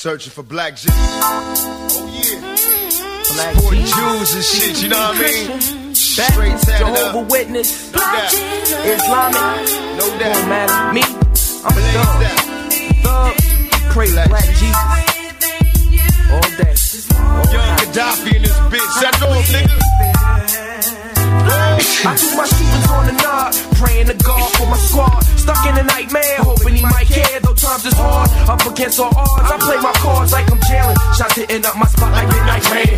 Searching for black Jews. Oh yeah. Black Poor Jews and shit, you know what I mean? Straight Jehovah. Witness, doubt. Islamic, no doubt. man, me, I'm a thug. Thug, pray black, black Jesus. All day. All Young Gaddafi in this bitch, That's know, nigga. I do my shootings on the nod, praying to God for my squad. Stuck in a nightmare, hoping he might care, though times is hard. Up against all odds, I play my cards like I'm jailing. Shots hitting up my spot like midnight rain.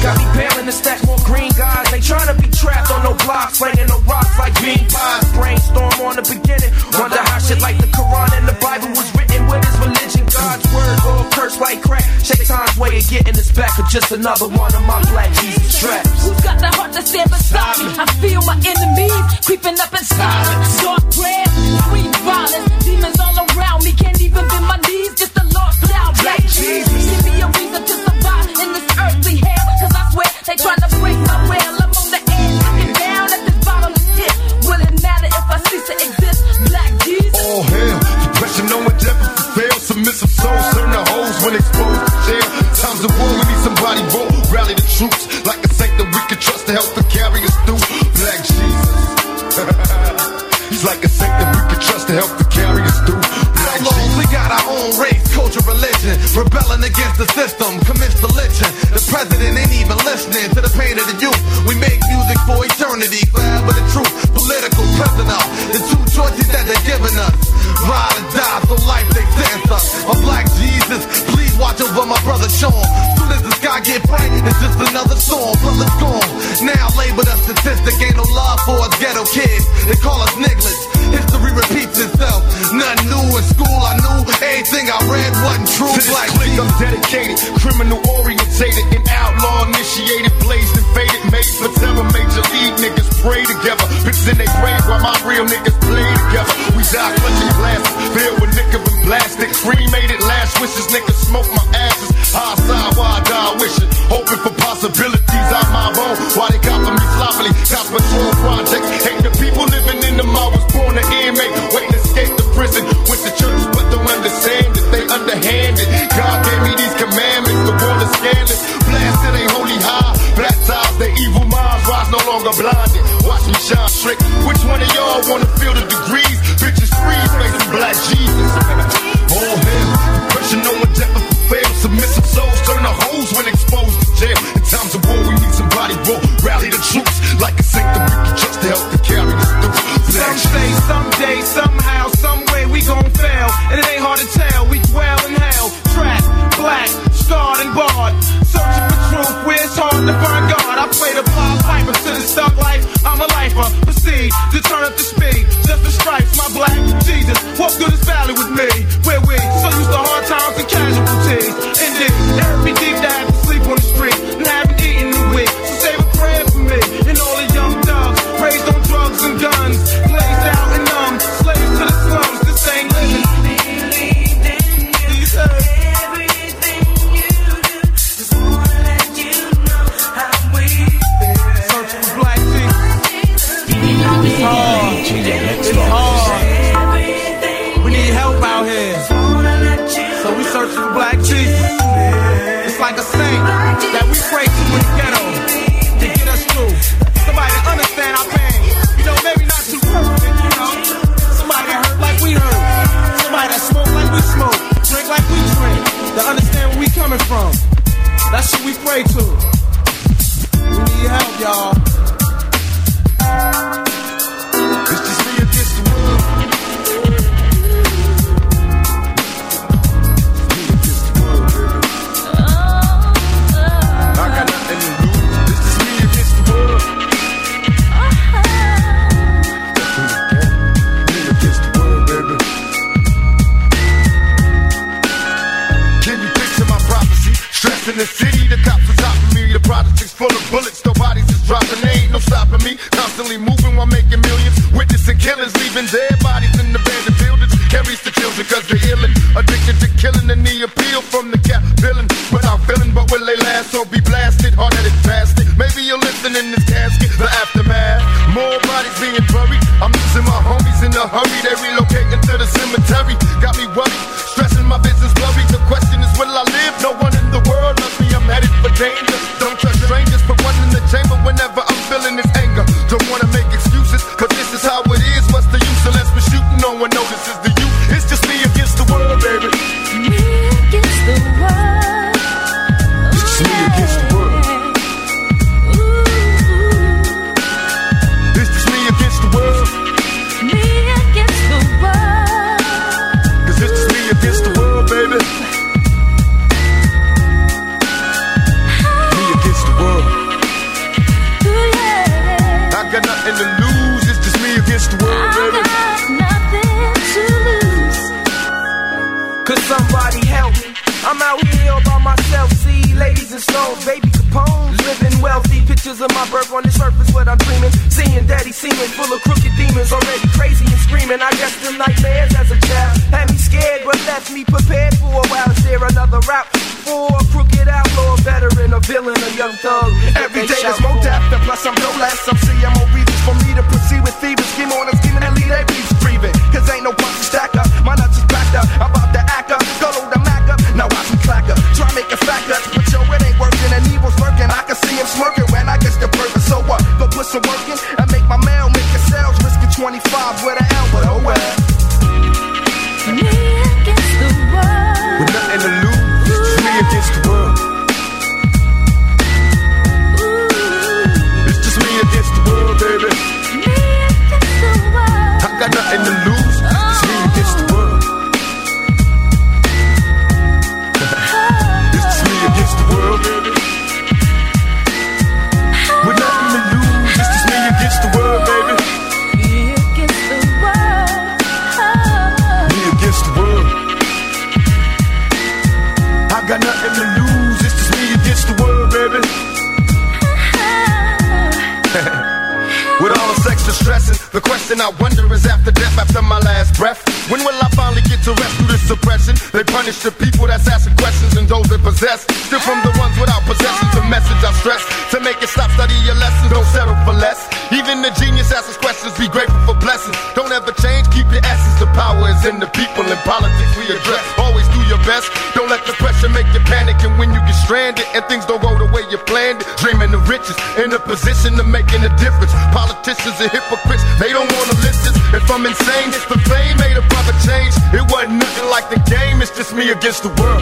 Got me bailing to stack more green guys. They trying to be trapped on no blocks, slanging no rocks like bean pies. Brainstorm on the beginning. Wonder how shit like the Quran and the Bible was written with his religion. God's word all cursed like crack. Shake time's way of getting us back for just another one of my black Jesus traps. Who's got the heart to stand beside me? I feel my enemies creeping up inside. Prayer, sweet violence, demons all around me. Can't even bend my knees, just a lost cloud. Black Jesus, give me a reason to survive in this earthly hell. Cause I swear they trying to break my will. I'm on the edge, looking down at pit. Will it matter if I cease to exist? Black Jesus. Oh hell, depression, no one ever fail. Submissive souls turn to hoes when exposed to jail. Times of war, we need somebody. Rally the troops like a saint that we can trust to help to carry to help to carry us through. Black Jesus. We got our own race, culture, religion. Rebelling against the system, commits to lynching. The president ain't even listening to the pain of the youth. We make music for eternity, forever the truth. Political prisoner, the two choices that they're giving us. Ride or die, so life they sentence us. A black Jesus, please watch over my brother Sean. Soon as the sky get bright, it's just another storm. Brother's gone. Now labeled a statistic, ain't no love for us ghetto kids. They call us orientated, and outlaw initiated, blazed and faded, made for terror. Major league niggas pray together, bitches in their grave while my real niggas play together. We die clutching glasses, filled with liquor and plastic. Cremated last wishes, niggas What good is valley with me? Where we so used to hard times and casualties. will they last or be blasted? Hard headed bastard. Maybe you're listening in this casket, the aftermath. More bodies being buried. I'm losing my homies in a hurry. They relocating to the cemetery. Got me worried, stressing my business blurry. The question is, will I live? No one in the world loves me. I'm headed for danger. Don't trust strangers, put one in the chamber whenever I'm feeling this anger. Don't wanna make it. Pictures of my birth on the surface, what I'm dreaming. Seeing daddy seeming full of crooked demons, already crazy and screaming. I guess the nightmares as a child had me scared, but left me prepared for a while. Is there another route for a crooked outlaw, veteran, a villain, a young thug? Every day is more death, and plus I'm no less. I'm seeing CMO reasons for me to proceed with thieves. Scheme on a scheming and lead a beast breathing. Cause ain't no punch to stack up. My nuts is backed up. I'm 25 with an Are hypocrites, they don't wanna listen. If I'm insane, it's the fame made a proper change. It wasn't nothing like the game, it's just me against the world.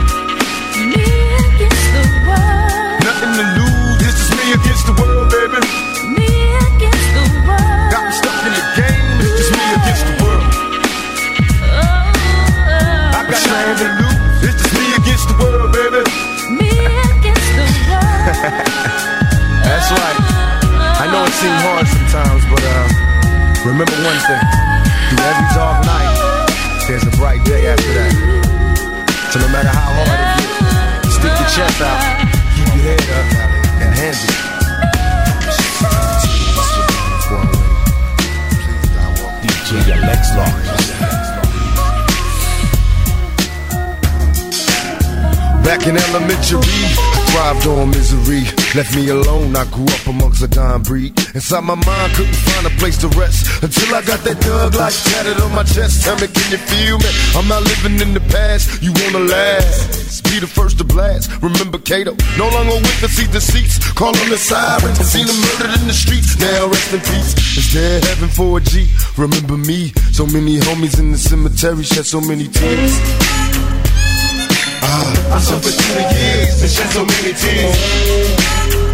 One thing: through every dark night, there's a bright day after that. So no matter how hard it gets, stick your chest out, keep your head up, and hands it. DJ Alex Lawrence. Back in elementary, thrived on misery. Left me alone, I grew up amongst a dying breed. Inside my mind, couldn't find a place to rest. Until I got that thug like tatted on my chest. Tell me, can you feel me? I'm not living in the past, you wanna last. Be the first to blast. Remember Kato, no longer with the seat deceits. Call on the sirens, seen them murdered in the streets. Now rest in peace. Is there heaven for a G? Remember me, so many homies in the cemetery shed so many tears. Ah, I suffered through the years and shed so many tears.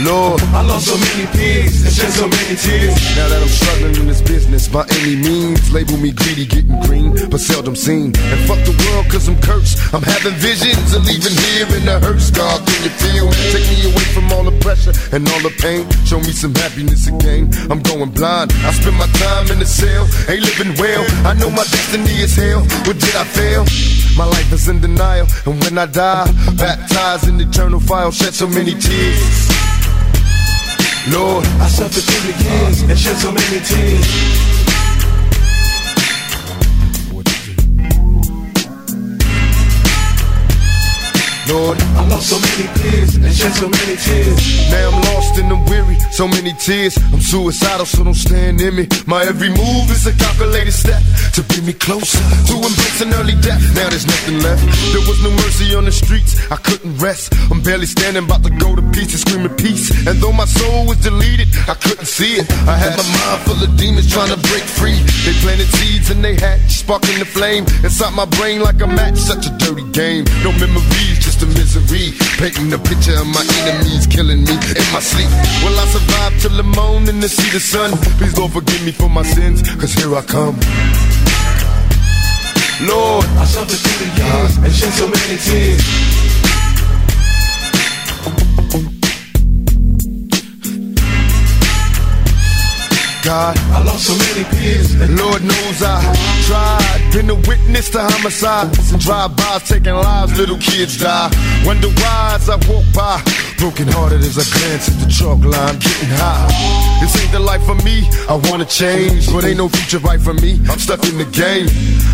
Lord, I lost so many peers and shed so many tears. Now that I'm struggling in this business by any means, label me greedy, getting green, but seldom seen. And fuck the world cause I'm cursed. I'm having visions of leaving here in the hearse. God, can you feel me? Take me away from all the pressure and all the pain. Show me some happiness again. I'm going blind. I spend my time in the cell, ain't living well. I know my destiny is hell. What did I fail? My life is in denial, and when I die, baptized in eternal fire, shed so many tears. Lord, I suffered through the years and shed so many tears. Lord, I lost so many peers and shed so many tears. Now I'm lost and I'm weary, so many tears. I'm suicidal, so don't stand in me. My every move is a calculated step to bring me closer to embracing early death. Now there's nothing left. There was no mercy on the streets. I couldn't rest. I'm barely standing, about to go to pieces, screaming peace. And though my soul was deleted, I couldn't see it. I had my mind full of demons trying to break free. They planted seeds and they hatched, sparking the flame inside my brain like a match. Such a dirty game. No memories, just a misery. Painting a picture of my enemies killing me in my sleep. Will I survive till the morning to see the sun? Please Lord forgive me for my sins, cause here I come. Lord, I suffered through the years and shed so many tears. God. I lost so many peers. Lord knows I tried. Been a witness to homicides and drive-bys taking lives. Little kids die. Wonder why I walk by. Broken hearted as I glance at the chalk line, getting high. This ain't the life for me. I wanna change, but ain't no future right for me. I'm stuck in the game.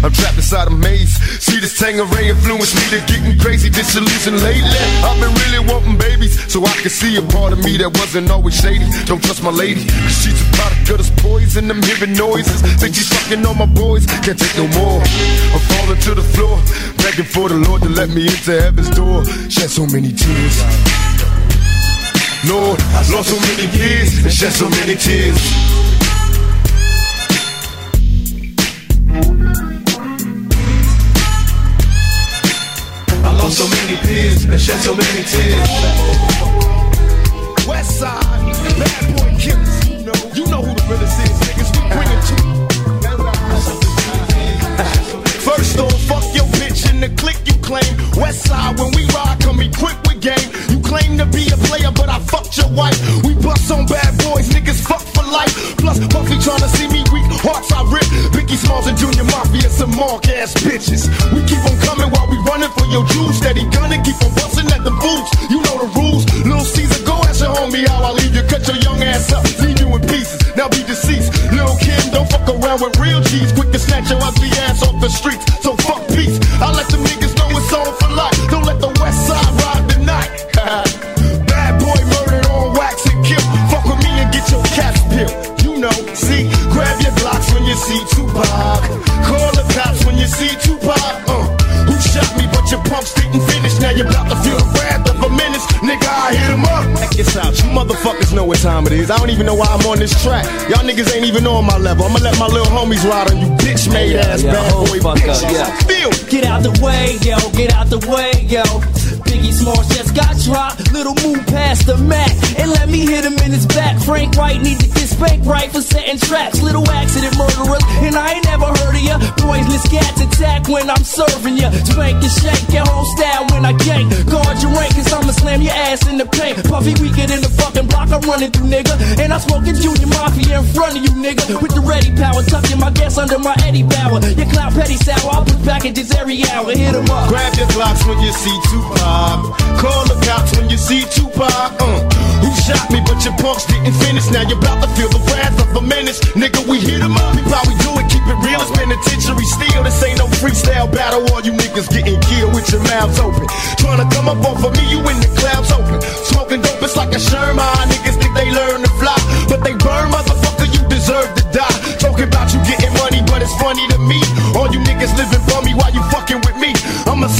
I'm trapped inside a maze. See this Tanqueray influence me to getting crazy, disillusioned lately. I've been really wanting babies, so I can see a part of me that wasn't always shady. Don't trust my lady, cause she's a product of this poison. I'm hearing noises. Think she's fucking on my boys. Can't take no more. I'm falling to the floor, begging for the Lord to let me into heaven's door. Shed so many tears. Lord, I lost so many years and shed so many tears. I lost so many peers and shed so many tears. West side, bad boy killers. You know, you know who the realest is, niggas. We bring it to First off, fuck your the click you claim. West side, when we ride, come equipped with game. You claim to be a player, but I fucked your wife. We bust on bad boys, niggas fuck for life. Plus, Puffy tryna see me weak, hearts I rip. Biggie Smalls and Junior Mafia, some mark ass bitches. We keep on coming while we running for your jewels. Steady gunning, keep on busting at the boots. You know the rules. Little Caesar, go ask your homie how I leave you. Cut your young ass up, leave you in pieces. Now be deceased. Little Kim, don't fuck around with real G's. Quick to snatch your ugly ass off the streets. So fuck peace. I let the niggas know it's on for life. Don't let the west side ride the night. Bad boy murdered on wax and kill. Fuck with me and get your cash pill. You know, see, grab your blocks when you see Tupac. Call the cops when you see Tupac. Uh, who shot me, but your pumps didn't finish. Now you're about to feel the wrath of a menace. Nigga, I hit him up. Check this out. You motherfuckers know what time it is. I don't even know why I'm on this track. Y'all niggas ain't even on my level. I'ma let my little homies ride on you bitch made ass yeah, bad oh, boy fuck up, yeah. Feel. Get out the way, yo, get out the way, yo. Smalls just got dropped. Little move past the Mac and let me hit him in his back. Frank White need to get spanked right for setting traps. Little accident murderers, and I ain't never heard of ya. Poisonous cats attack when I'm serving ya. Spank and shake your whole style when I gank. Guard your rank, cause I'ma slam your ass in the paint. Puffy weaker than the fucking block I'm running through, nigga. And I'm smoking Junior Mafia in front of you, nigga. With the ready power, tucking my gas under my Eddie Bauer. Your cloud petty sour, I'll put packages every hour. Hit 'em up. Grab your blocks when you see Tupac. Call the cops when you see Tupac. Uh, who shot me, but your punks didn't finish. Now you're about to feel the wrath of a menace. Nigga, we hit 'em up. We probably do it, keep it real. It's penitentiary steel. This ain't no freestyle battle. All you niggas getting killed with your mouths open. Trying to come up off of me, you in the clouds open. Smoking dope, it's like a Sherman. Niggas think they learn to fly, but they burn, motherfucker. You deserve to die. Talking about you getting money, but it's funny to me. All you niggas living bummy while you fucking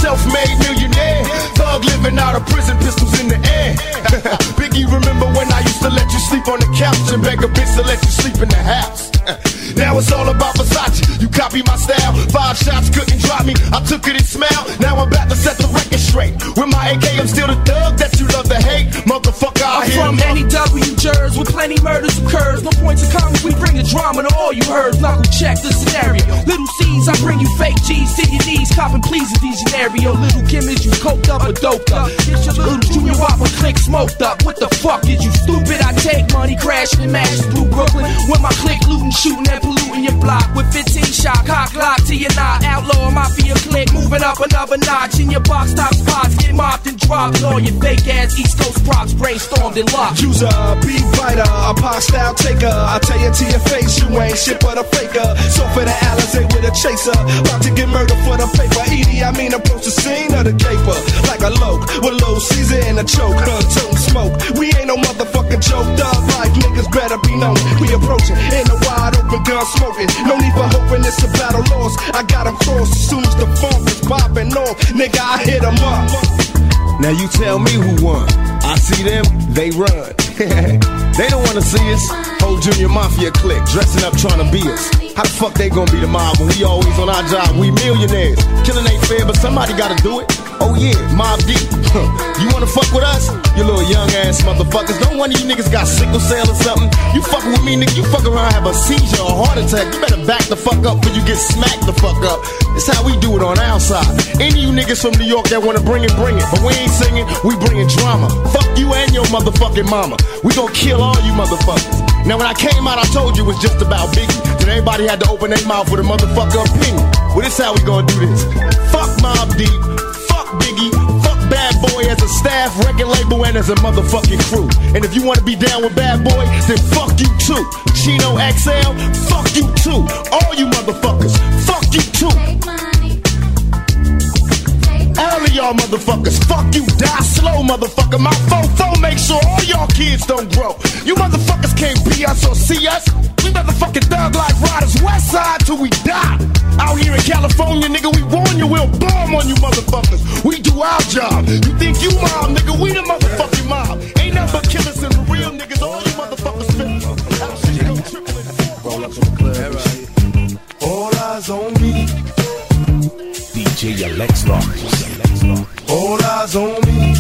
self-made millionaire. Thug living out of prison, pistols in the air. Biggie, remember when I used to let you sleep on the couch and beg a bitch to let you sleep in the house? Now it's all about Versace. You copy my style. Five shots couldn't drop me. I took it and smiled. Now I'm about to set the record straight. With my AK, I'm still the thug that you love to hate. Motherfucker, I'm from any W jurors with plenty murders occurs. No points of comments, we bring the drama to all you heard. Knuckle check the scenario. Little C's, I bring you fake G's to your knees. Copping please in these scenario. Little Kim is you coked up or doped up. It's your little junior whopper click smoked up. What the fuck is you stupid? I take money, crashing and matches through Brooklyn. With my click looting, shooting and polluting your block. With 15 shot, cock lock to your knot. Outlaw mafia click, moving up another notch. In your box top spots, get mopped and dropped. All your fake ass East Coast props brainstormed and locked. User, beat writer, a pop style taker. I tell you to your face, you ain't shit but a faker. So for the Alizé with a chaser, about to get murdered for the paper. Edie, I mean approach the scene of the caper like a loke with low Caesar and a choke. Her tongue smoke. We ain't no motherfucking joke. Dog life niggas better be known. We approaching in the wide gun smoking. No need for hoping it's a battle lost. I got 'em crossed as soon as the funk is popping off. Nigga, I hit up. Now you tell me who won. I see them, they run. they don't wanna see us. Whole junior mafia clique dressing up trying to be us. How the fuck they gonna be the mob when we always on our job? We millionaires. Killing ain't fair, but somebody gotta do it. Oh yeah, Mob D. you wanna fuck with us? You little young ass motherfuckers. Don't one of you niggas got sickle cell or something. You fucking with me, nigga. You fuck around, have a seizure or heart attack. You better back the fuck up before you get smacked the fuck up. It's how we do it on our side. Any of you niggas from New York that wanna bring it, bring it. But we ain't singing, we bringing drama. Fuck you and your motherfucking mama. We gonna kill all you motherfuckers. Now when I came out, I told you it was just about Biggie. Then everybody had to open their mouth with a motherfucker opinion. Well, this how we gonna do this. Fuck Mobb Deep, fuck Biggie, fuck Bad Boy as a staff, record label, and as a motherfucking crew. And if you wanna be down with Bad Boy, then fuck you too. Chino XL, fuck you too. All you motherfuckers, fuck you too. All y'all motherfuckers, fuck you, die slow, motherfucker. My fofo make sure all y'all kids don't grow. You motherfuckers can't be us or see us. We motherfucking thug like riders, west side till we die. Out here in California, nigga, we warn you, we'll bomb on you motherfuckers. We do our job. You think you mob, nigga, we the motherfucking mob. Ain't nothing but killers and the real niggas, all you motherfuckers fit. Out shit, go triple and four. Roll up to the club. All eyes on me. DJ Alex Lock. All eyes on me.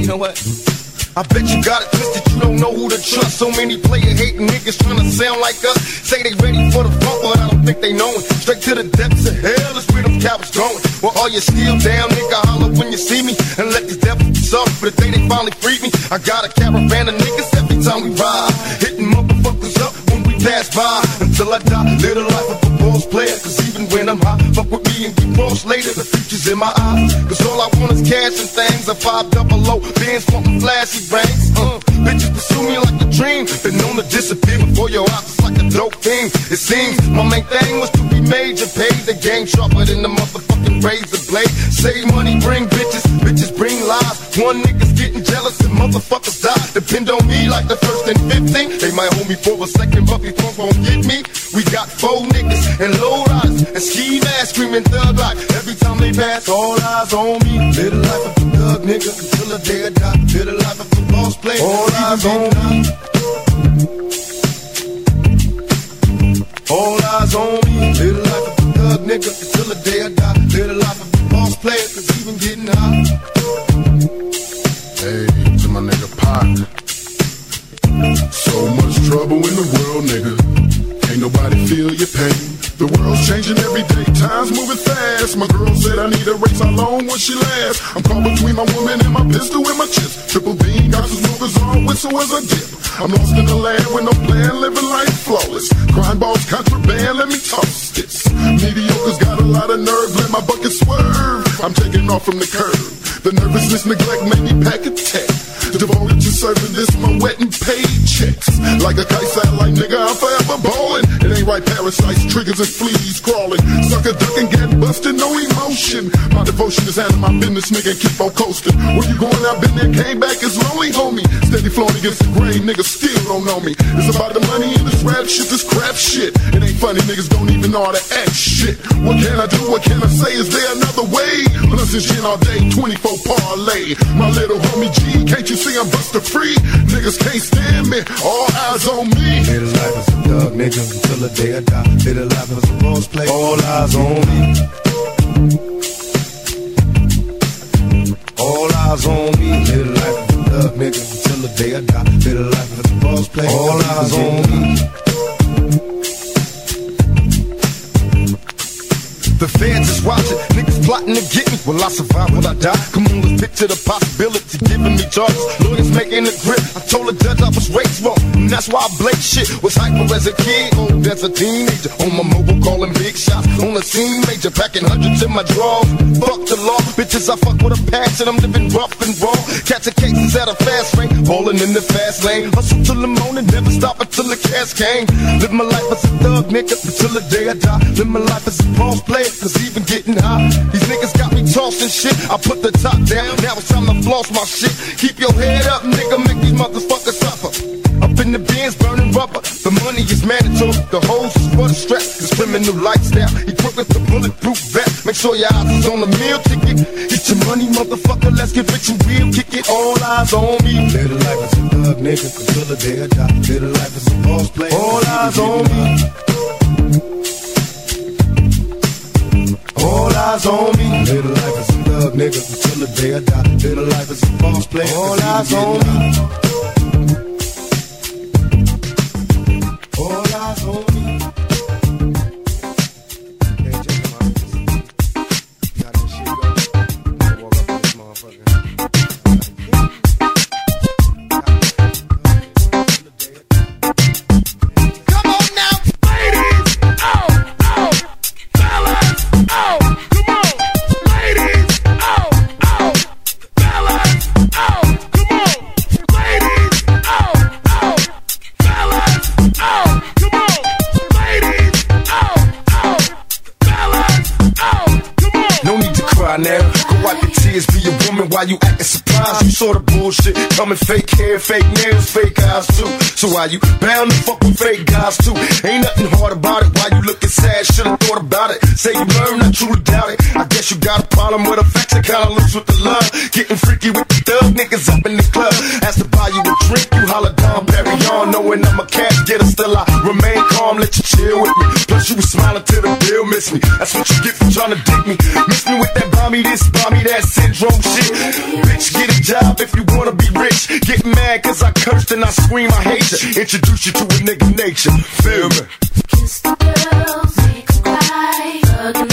You know what? I bet you got it twisted, you don't know who to trust. So many player hating niggas trying to sound like us. Say they ready for the funk, but I don't think they know it. Straight to the depths of hell is where them cowards going. Well, all you still down, nigga, holler when you see me. And let these devils suffer for the day they finally free me. I got a caravan of niggas every time we ride. Hitting motherfuckers up when we pass by. Until I die, live the life of a boss player. Cause even I'm high, fuck with me and get lost later. The future's in my eyes. Cause all I want is cash and things. A five double low, bands wanting flashy rings. Uh, bitches pursue me like a dream. Been known to disappear before your eyes. It's like a dope thing. It seems my main thing was to be major. Pay the game sharper than the motherfucking razor blade. Save money, bring bitches. Bitches bring lies. One nigga's getting jealous and motherfuckers die. Depend on me like the first and 15. They might hold me for a second, but before gon' get me, we got four niggas and low riders and ski masks screaming thug like every time they pass. All eyes on me. Live the life of a thug nigga until the day I die. Live the life of a boss player. All eyes on me. All eyes on me. Live the life of a thug nigga your pain. The world's changing every day, time's moving fast. My girl said I need a race, how long will she last? I'm caught between my woman and my pistol and my chips. Triple beam, got the smokers on, whistle as I dip. I'm lost in the land with no plan, living life flawless. Crime balls, contraband, let me toss this. Mediocre's got a lot of nerve, let my bucket swerve. I'm taking off from the curb. The nervousness, neglect made me pack a tech. Devoted to serving this, my wet and paid. Like a kite satellite, nigga, I'm forever ballin'. It ain't right, parasites, triggers and fleas crawling. Sucker ducking, get busted, no emotion. My devotion is handling my business, nigga, keep on coasting. Where you going? I've been there, came back, it's lonely, homie. Steady flowing against the grain, niggas still don't know me. It's about the money in this rap shit, this crap shit. It ain't funny, niggas don't even know how to act shit. What can I do? What can I say? Is there another way? It's gin all day, 24 parlay. My little homie G, can't you see I'm buster free? Niggas can't stand me, all eyes on me. Live the life as a thug nigga until the day I die. Live the life as a boss player. All eyes on me. All eyes on me. Live the life of a thug nigga until the day I die. Live the life as a boss player. All eyes on me. The feds is watching, plotting to get me. Will I survive? Will I die? Come on, let's picture the possibility. Giving me charges, lawyers making a grip. I told the judge I was raised wrong, and that's why I blake shit. Was hyper as a kid, oh, old as a teenager. On my mobile, calling big shots. On the scene, major, packing hundreds in my drawers. Fuck the law, bitches, I fuck with a passion. I'm living rough and raw. Catching cases at a fast rate, falling in the fast lane. Hustle till the morning, never stop until the cash came. Live my life as a thug, nigga, until the day I die. Live my life as a boss player, cause even getting high. Niggas got me tossing shit. I put the top down, now it's time to floss my shit. Keep your head up, nigga, make these motherfuckers suffer. Up in the bins, burning rubber. The money is mandatory. The hoes is for the strap. This criminal lifestyle. Equipped with the bulletproof vest. Make sure your eyes is on the meal ticket. Get your money, motherfucker. Let's get rich and real. Kick it. All eyes on me. Live the life as a thug nigga until the day I die. Live the life as a boss player. All eyes on me. All eyes on me. Little life as a thug nigga until the day I die. Live the life as a boss player. All eyes on me. All eyes on me. Fake nails, fake eyes too. So why you bound to fuck with fake guys too? Ain't nothing hard about it. Why you looking sad? Should've thought about it. Say you learned, I truly doubt it. I guess you got a problem with affection, kinda loose with the love. Getting freaky with the thug niggas up in the club. Asked to buy you a drink, you holler down, Perry on. Knowing I'm a cat getter, still I remain calm, let you chill with me. Plus you was smiling till the bill miss me. That's what you get for trying to dig me. Miss me with that bomby this, bomby that syndrome shit. Bitch, get a job if you wanna be rich. Get mad cause I cursed and I scream, I hate you. Introduce you to a nigga nature. Feel me? Kiss the girls, make cry.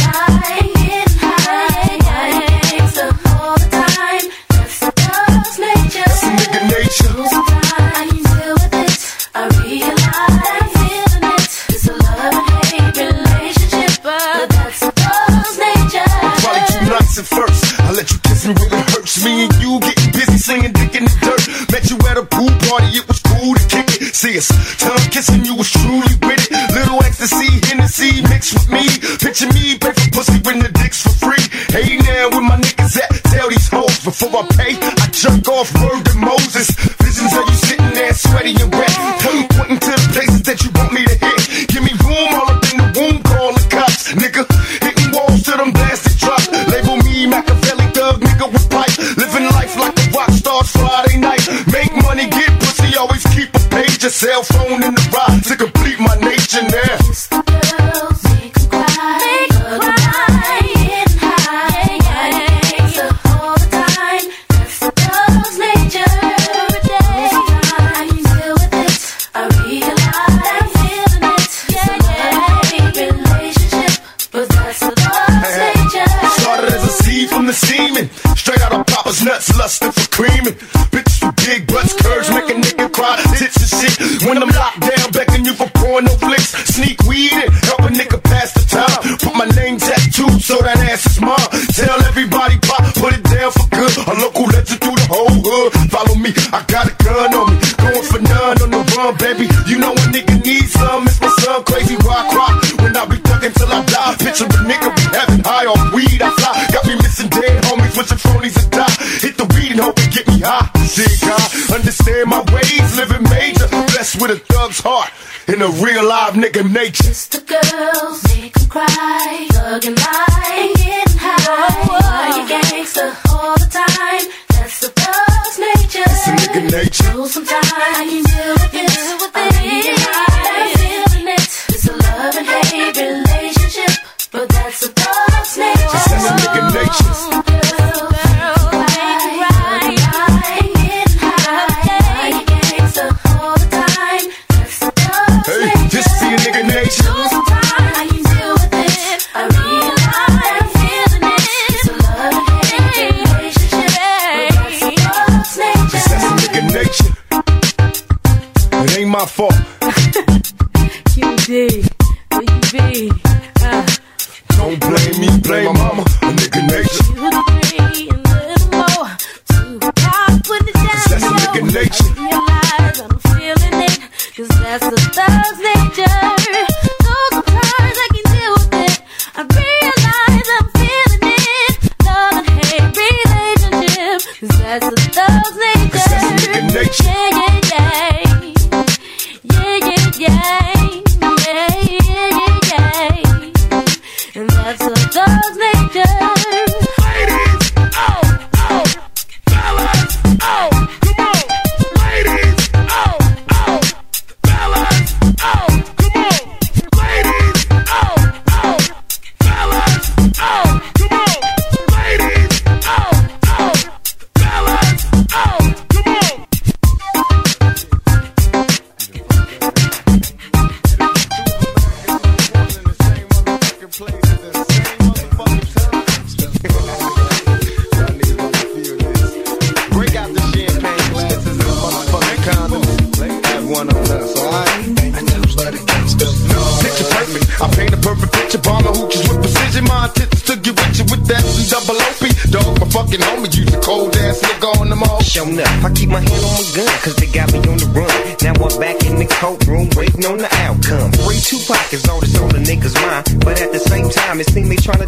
First. I let you kiss me when it hurts. Me and you getting busy slinging dick in the dirt. Met you at a pool party, it was cool to kick it. See us, tongue kissing you was truly with it. Little ecstasy, Hennessy mixed with me. Picture me, pay pussy when the dick's for free. Hey now, where my niggas at? Tell these hoes before I pay. I jerk off word to Moses. Visions of you sitting there sweaty and wet. Pointing to the places that you want me to a cell phone in the ride to complete my nature now. Real live nigga nature. Kiss the girls, make make 'em cry. Hug 'em high, getting high. Are you gangsta all the time? That's the girl's nature. It's a nigga nature. So sometimes I can deal with it. I realize I'm feeling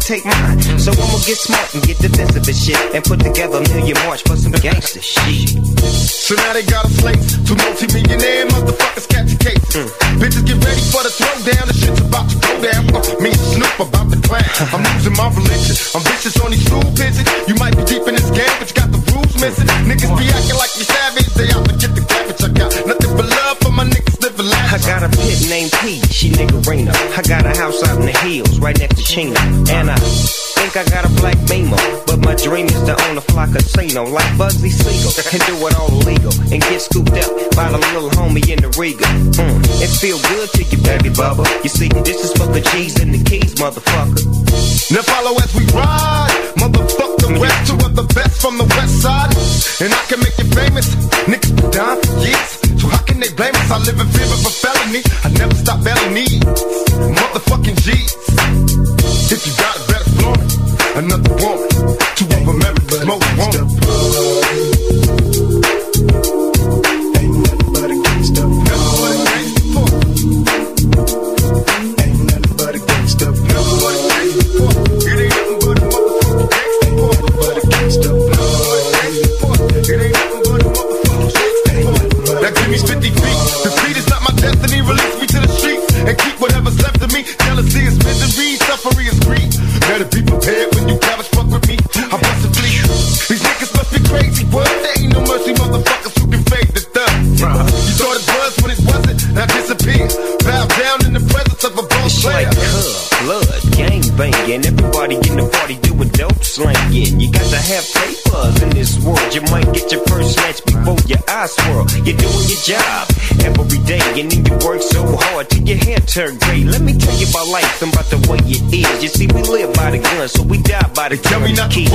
take mine. So I'ma get smart and get defensive and shit, and put together a million march for some gangster shit. So now they got a slate. Two multi-millionaire motherfuckers catch a case. Bitches get ready for the throwdown. The shit's about to go down. Uh, me and Snoop about to clown. I'm losing my religion. I'm vicious on these stool pigeons. You might be deep in this game, but you got the rules missing. Niggas be acting like you savage. They out to get the cabbage. I got nothing but love for my niggas living I got a pit named P, she niggerino. I got a house out in the hills, right next to Chino. And I think I got a black Beamer, but my dream is to own a fly casino like Bugsy Siegel and do it all illegal and get scooped up by the little homie in the Regal. Mm, it feel good to you, baby bubba. You see, this is for the G's and the keys, motherfucker. Now follow as we ride. Motherfuck the rest, two of the best from the west side. And I can make you famous. Down for years. So how can they blame us? I live in fear of a felony. I never stop needs. Motherfucking G's. If you got it, better it. Another woman. Two of America's the Tell me not to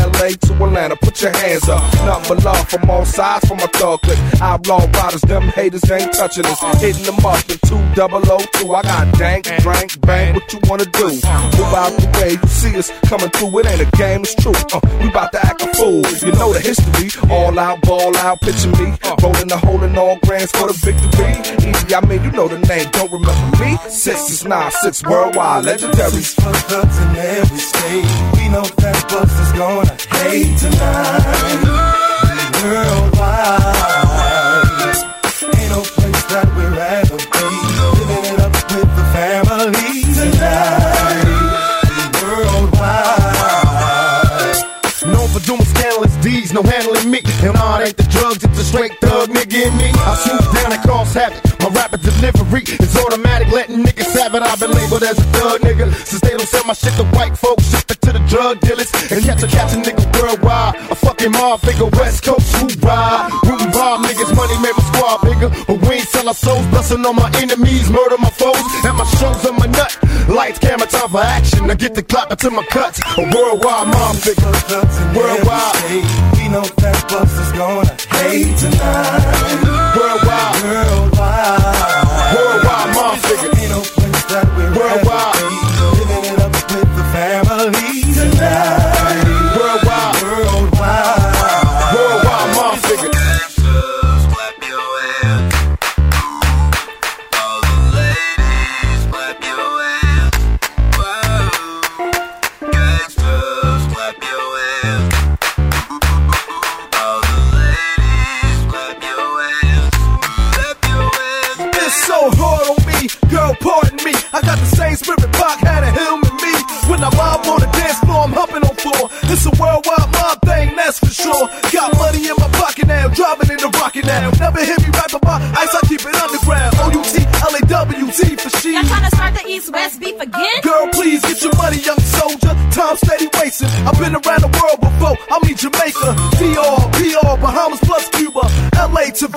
from LA to Atlanta. Put your hands up. But love from all sides from my thug clique. Outlaw riders, them haters ain't touching us. Hitting them up in 2002. I got dank, drank, bang. What you wanna do? Move out the way. You see us coming through. It ain't a game, it's true. Uh, we about to act a fool. You know the history. All out, ball out, picture me. Rolling the hole in all grands for the victory. Easy, I mean, you know the name. Don't remember me? Six is nine, six worldwide, legendary. Is for thugs in every state. We know that Buster's gonna hate tonight. Worldwide. Ain't no place that we'd rather be. Living it up with the family tonight. Worldwide. Known for doing scandalous deeds, no handling me. And all ain't the drugs, it's a straight thug nigga in me. I shoot down and cause havoc. My rapid delivery is automatic, letting niggas have it. I've been labeled as a thug nigga. Since they don't sell my shit to white folks, ship it to the drug dealers. And catch a catch a nigga worldwide. A fucking mob figure, squad bigger. But we ain't sell our souls, busting on my enemies, murder my foes. At my shows, I'm a nut. Lights, camera, time for action. I get the clock until my cuts. A worldwide mom figure. Worldwide. We know that bus is gonna hate tonight. Time steady wasting. I've been around the world before. I mean Jamaica, DR, PR, Bahamas To VA,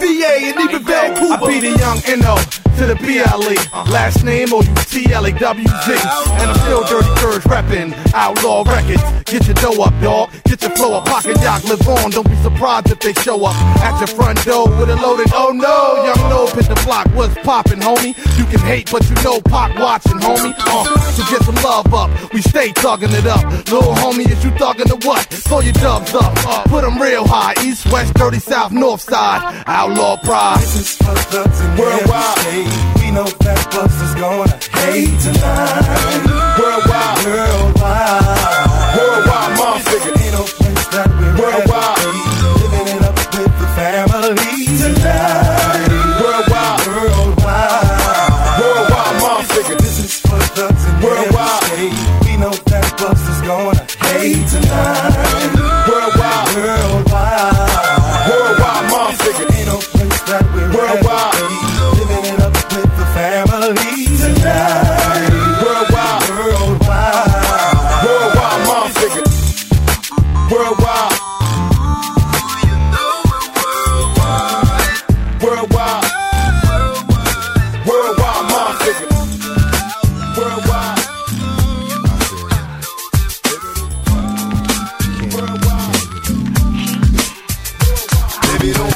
and even Vancouver. I be the young N.O. to the B.L.E. Last name O-U-T-L-A-W-Z. And I'm still Dirty Curse reppin' Outlaw Records. Get your dough up, dawg. Get your flow up. Pocket Yacht live on. Don't be surprised if they show up at your front door with a loaded. Oh no, young no hit the block. What's poppin', homie? You can hate, but you know Pac watching, homie. Uh, so get some love up. We stay thuggin' it up. Little homie, is you thuggin' the what? Throw your dubs up. Uh, put 'em real high. East, west, dirty, south, north side. Outlaw pride. This is for in Worldwide. We know that bus is gonna hate tonight. Worldwide. Worldwide.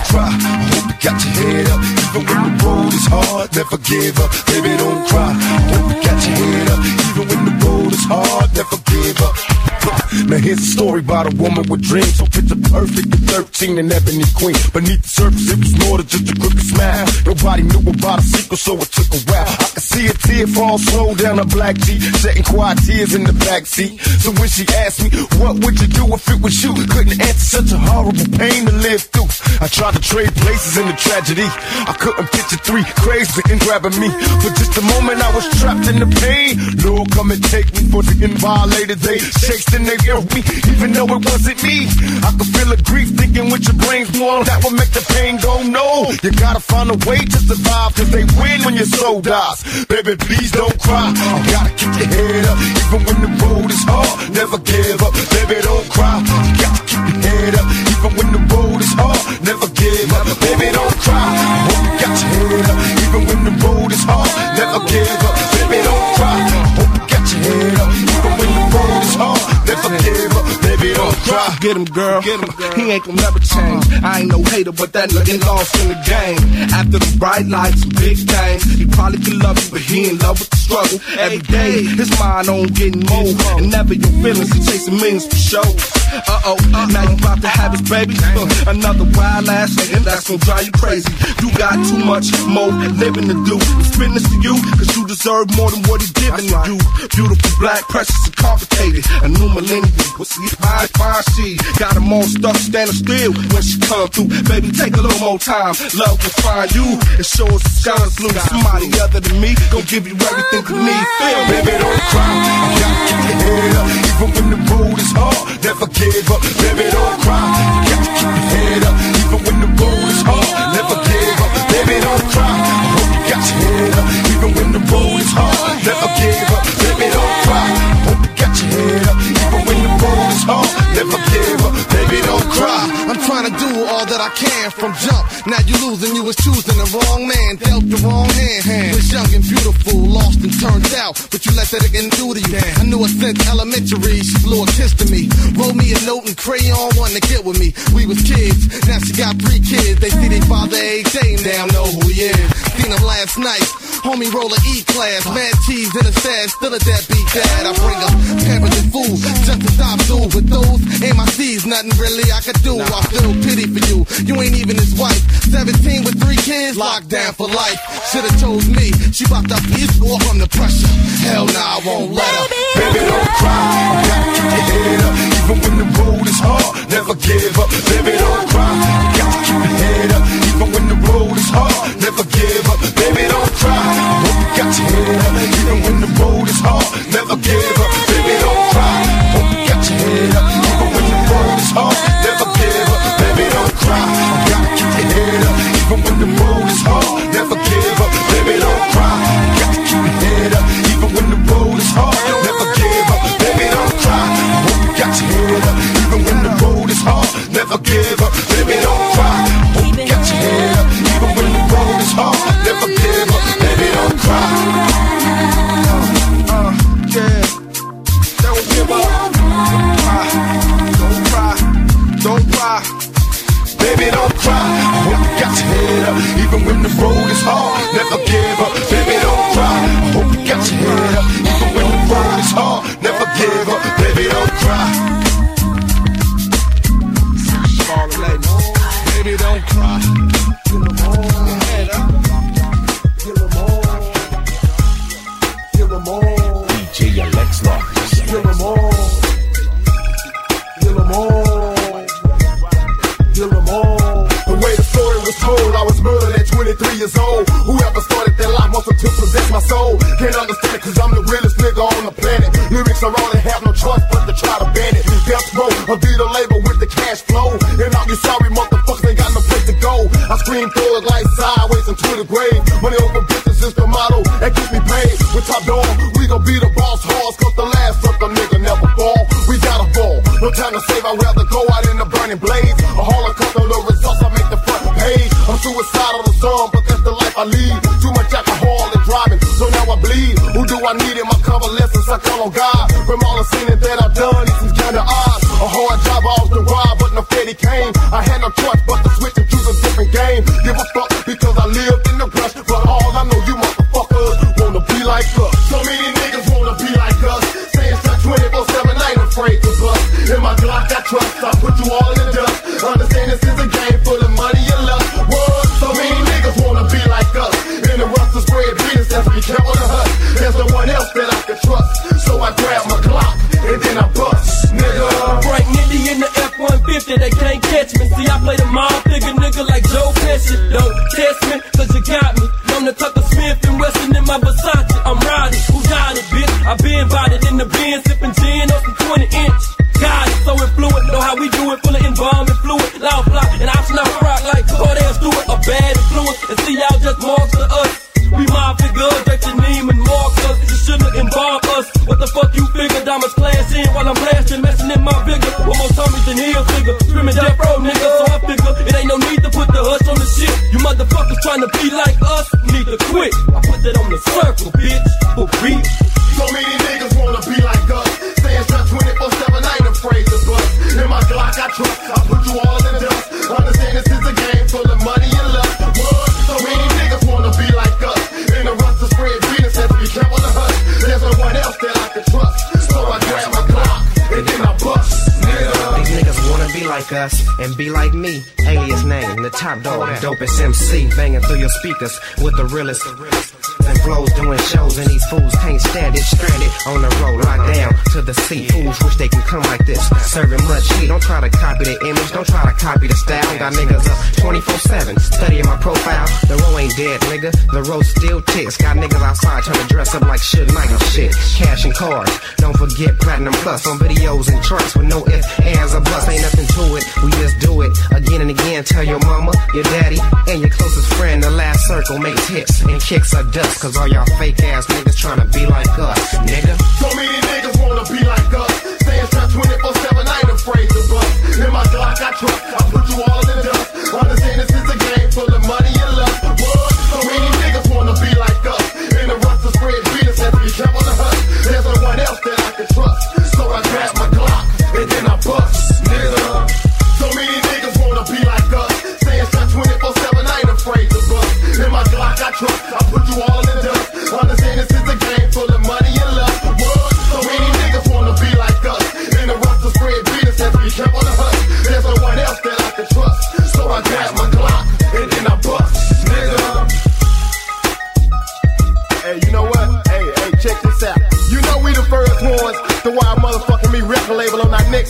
Cry. I hope you got your head up. Even when the road is hard, never give up. Baby, don't cry. I hope you got your head up. Even when the road is hard, never. Now here's a story about a woman with dreams. So picture perfect at 13 and ebony queen. Beneath the surface, it was more than just a crooked smile. Nobody knew about a secret, so it took a while. I could see a tear fall slow down her black cheek, shedding quiet tears in the back seat. So when she asked me, what would you do if it was you? Couldn't answer such a horrible pain to live through. I tried to trade places in the tragedy. I couldn't picture three crazy and grabbing me. For just a moment, I was trapped in the pain. Lord, come and take me for the violated. They chased and they me, even though it wasn't me. I could feel the grief thinking with your brains blown. That would make the pain go no. You gotta find a way to survive, cause they win when your soul dies. Baby, please don't cry. You gotta keep your head up, even when the road is hard. Never give up, baby, don't cry. You gotta keep your head up, Get him, girl. Get him, girl. He ain't gonna never change. I ain't no hater, but that nigga lost in the game. After the bright lights and big things, he probably could love you, but he in love with the struggle. Every day, his mind on getting more. And never your feelings, he chasing millions for show. Uh oh, now you about to have his baby. Uh, another wild ass nigga that's gonna drive you crazy. You got too much more living to do. It's fitness to you, cause you deserve more than what he's giving to you. Beautiful, black, precious, and complicated. A new millennium, what's he fine, fine she. Got them all stuck standing still when she come through. Baby, take a little more time. Love will find you and show us the sky's blue. Somebody other than me gon' give you everything you need. Feel? Baby, don't cry. You gotta keep your head up. Even when the road is hard, never give up. Baby, don't cry. You got to keep your head up. Even when the road is hard, never give up. Baby, don't cry. I hope you got your head up. Even when the road is hard, never give up. Baby, don't cry. I hope you got your head up. Even when the road is hard, trying to do all that I can from jump. Now you losing, you was choosing the wrong man, dealt the wrong hand. Was young and beautiful, lost and turned out, but you let that again do to you. I knew her since elementary, she blew a kiss to me. Wrote me a note and crayon, wanted to get with me. We was kids, now she got three kids. They see their father every day, now Damn, know who he is. Seen him last night, homie roll a E-class, mad cheese in a stash, still a deadbeat dad. I bring up parents and food, just to stop dude. With those ain't my C's, nothing really I could do. I pity for you, you ain't even his wife. 17 with three kids, locked down for life. Should've chose me, she popped up peace war from the pressure. Hell nah, I won't let her. Baby, don't cry. You gotta keep your head up. Even when the road is hard, never give up. Baby, don't cry. You gotta keep your head up. Even when the road is hard, never give up. Baby, don't cry. You got your head up. Even when the road is hard, never give up. Baby, I lead. Too much alcohol and driving, so now I bleed. Who do I need in my convalescence? I call on God. From all the sinning that I've done, it seems kinda odd. A hard job off the ride, but no Fetty came. I had no choice but to switch Joe Pesci. Trying to be like us need to quit. I put that on the and be like me. Alias name, the top dog, dopest MC, banging through your speakers with the realest and flows doing shows, and these fools can't stand it. Stranded on the road, locked down to the seat. Fools wish they can come like this, serving much heat. Don't try to copy the image, don't try to copy the style. Got niggas up 24/7, studying my profile. The row ain't dead, nigga. The road still ticks. Got niggas outside trying to dress up like shit, Nike shit. Cash and cards. Don't forget platinum plus on videos and charts with no ifs, ands, or buts. Ain't nothing to it. We just do it again and again. Tell your mama, your daddy, and your closest friend. The last circle makes hits and kicks are dust. Cause all y'all fake ass niggas trying to be like us, nigga. So many niggas wanna be like us. Staying strapped 24 7, I ain't afraid to bust. In my Glock, I trust. I put you all in the dust. Understand this is a game full of money and love. What? So many niggas wanna be like us. In the rust of spread Venus and be careful to hush. There's no one else that I can trust. So I grab my Glock and then I bust.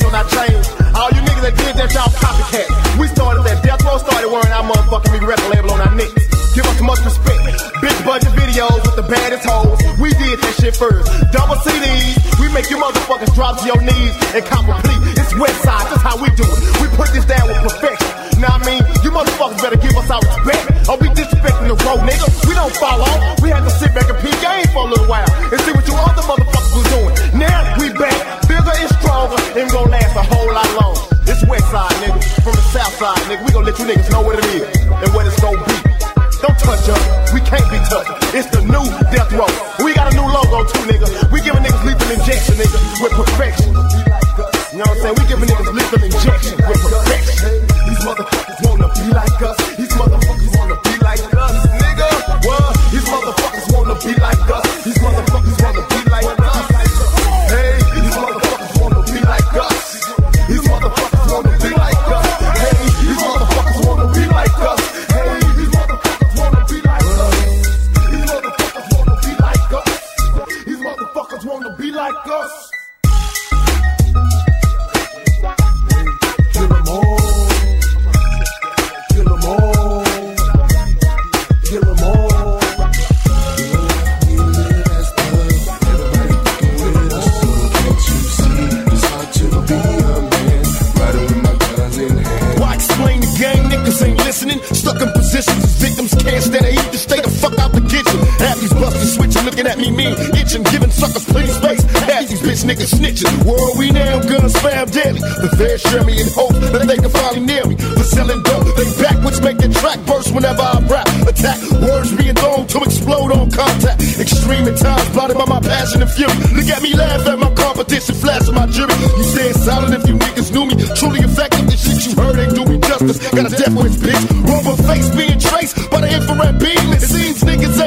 on our chains. All you niggas that did that, y'all copycat. We started that death row, started wearing our motherfucking big record label on our necks. Give us much respect. Big budget videos with the baddest hoes. We did that shit first. Double CDs. We make you motherfuckers drop to your knees and complete. It's Westside. That's how we do it. We put this down with perfection. Now I mean, you motherfuckers better give us our respect. Or we disrespecting the road, nigga. We don't fall off. Niggas know what it is and what it's gonna be. Don't touch us. We can't be touched. It's the new death row. We got a new logo too, nigga. We giving niggas lethal injection, nigga, with perfection. Busters switching, looking at me mean, itching, giving suckers plenty space. Half these bitch niggas snitching. Where are we now? Guns spam daily. The feds share me in hope that they can finally nail me. For selling dope, they backwards make the track burst whenever I rap. Attack words being thrown to explode on contact. Extreme at times, blinded by my passion and fury. Look at me laugh at my competition, flashing my jury. You staying silent if you niggas knew me. Truly effective, the shit you heard ain't do me justice. Got a death wish, bitch. Rubber face being traced by the infrared beam. It seems niggas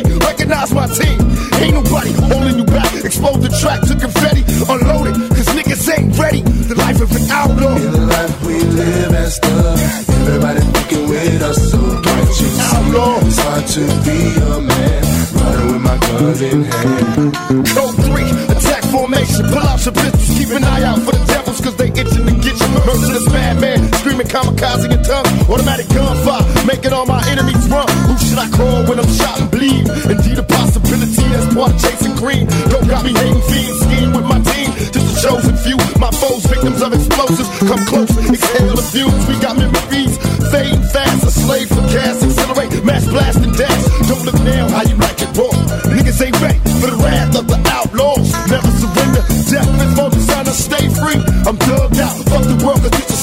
recognize my team. Ain't nobody holding you back. Expose the track to confetti, unload it, cause niggas ain't ready. The life of an outlaw. In the life we live as thugs. Everybody fucking with us. So can't you see it's hard to be a man? Riding with my guns in hand. Code 3, attack formation. Pull out your pistols, keep an eye out for the devils, cause they itching to get you. Merciless madman, kamikaze in tongue. Automatic gunfire, making all my enemies run. Who should I call when I'm shot and bleed? Indeed, a possibility that's part of chasing green. Don't got me hating fiends, scheme with my team. Just a chosen few, my foes, victims of explosives. Come close, exhale the fumes. We got memories, fading fast, a slave for gas, accelerate, mass blast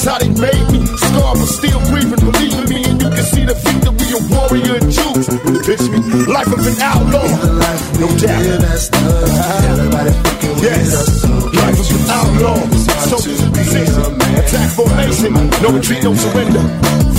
world, cause this is how they made me. Scar, but still breathing, believe in me, and you can see the victory of warrior and Jews. Bitch me, life of an outlaw. No doubt. Live as thugs. Everybody Yes, life of an outlaw. So position, attack formation, no retreat, no surrender.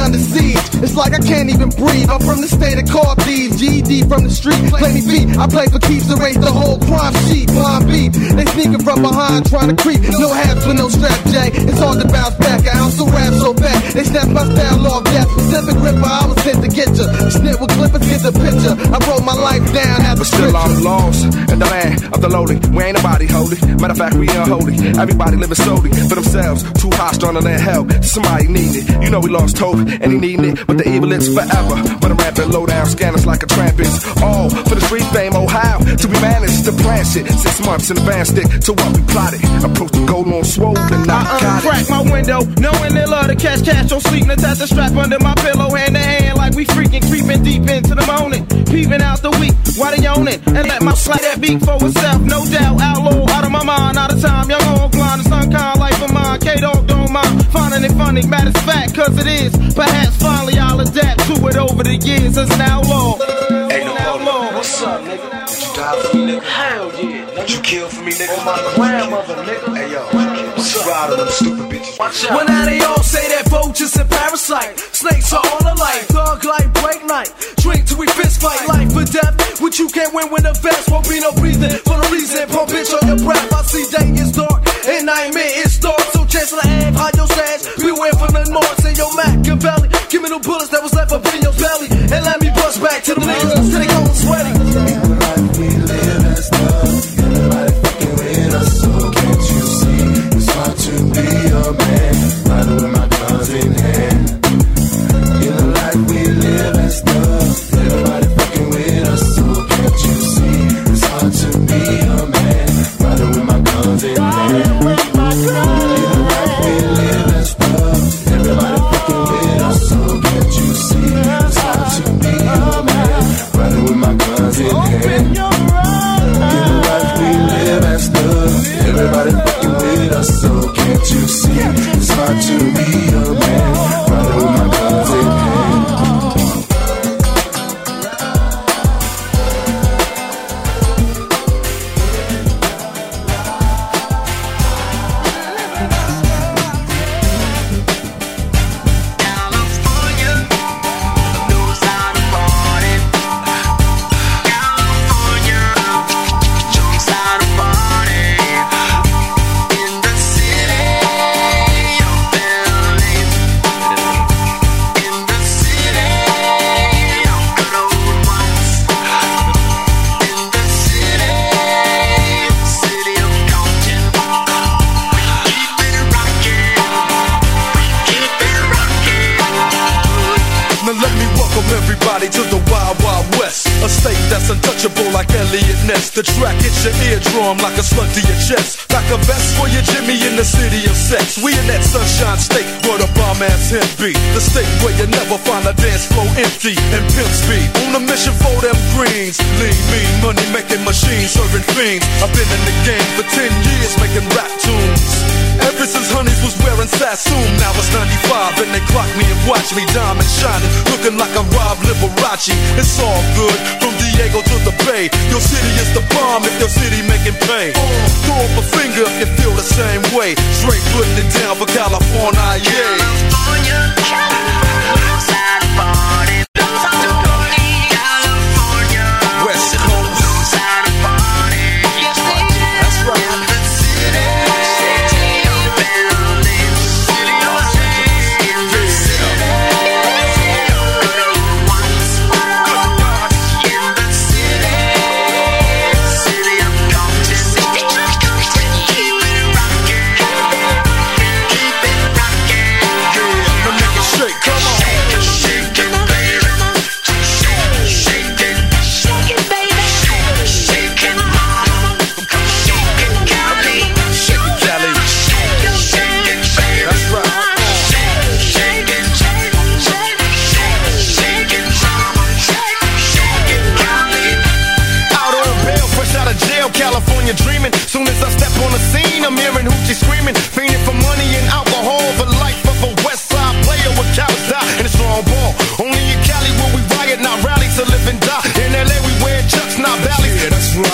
Under siege. It's like I can't even breathe. I'm from the state of car thieves. GD from the street. Play me beat. I play for keeps. Erase the whole crime sheet. Blind beat. They sneaking from behind trying to creep. No hats with no strap, Jay. It's hard to bounce back. I of rap so bad. They snap my style off. That specific ripper. I was sent to get ya. Snip with clippers. Get the picture. I wrote my life down. Have a But still I'm lost in the land of the lowly. We ain't nobody holy. Matter of fact, we unholy. Everybody living solely for themselves. Too hostile to let help. Somebody need it. You know we lost hope and he needin' it. But the evil is forever. But I'm rapping low down scanners like a trampist. All for the street fame. Oh how to be managed to plan shit. Six months in advance stick to what we plotted. Approach the goal on swole and not I uh-uh, got it. uncrack my window, knowing they love to catch cash. Don't sleep, and attach the strap under my pillow, hand to hand, like we freaking creeping deep into the morning. Peeping out the week, why they own it? And let my slide that beat for itself, no doubt. Outlaw, out of my mind, out of time. Young on blind, it's unkind, life of mine. K Dog don't mind, finding it funny. Matter of fact, cause it is. Perhaps finally I'll adapt to it over the years as an outlaw. What's up, nigga? Did you die for me, nigga? Hell yeah. Did you kill for me, nigga? On my grandmother, nigga. Hey, yo. What's up? Ride on them stupid bitches. Watch out. Well, now they all say that vultures and parasite. Snakes are all alike. Thug like break night. Drink till we fist fight. Life or death. What you can't win with the vest. Won't be no breathing. For no reason. Pump bitch on your breath. I see day is dark. And nightmare is dark. So chance to have hide your stash. Beware from the north. Say your Machiavelli. Give me the bullets that was left up in your belly. And let me back to the niggas. Till they cold sweaty. Eardrum like a slug to your chest. Like a vest for your Jimmy in the city of sex. We in that sunshine state where the bomb ass hemp be. The state where you never find a dance floor empty and pimp speed. On a mission for them greens. Lean, mean, money making machines, serving fiends. I've been in the game for 10 years making rap tunes. Ever since Honeys was wearing Sassoon, now it's 95 and they clock me and watch me diamond shining, looking like a Rob Liberace. It's all good from Diego to the Bay. Your city is the bomb if your city making pay. Throw up a finger if you feel the same way. Straight putting it down for California, yeah. West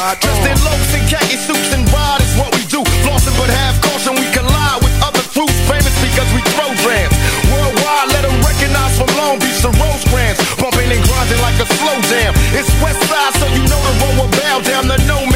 That's. Dressed in loafs and khaki suits and ride is what we do. Flossing but have caution, we collide with other crews famous because we throw drams. Worldwide, let them recognize from Long Beach to Rosecrans. Bumping and grinding like a slow jam. It's West Side, so you know the road will bow down to no.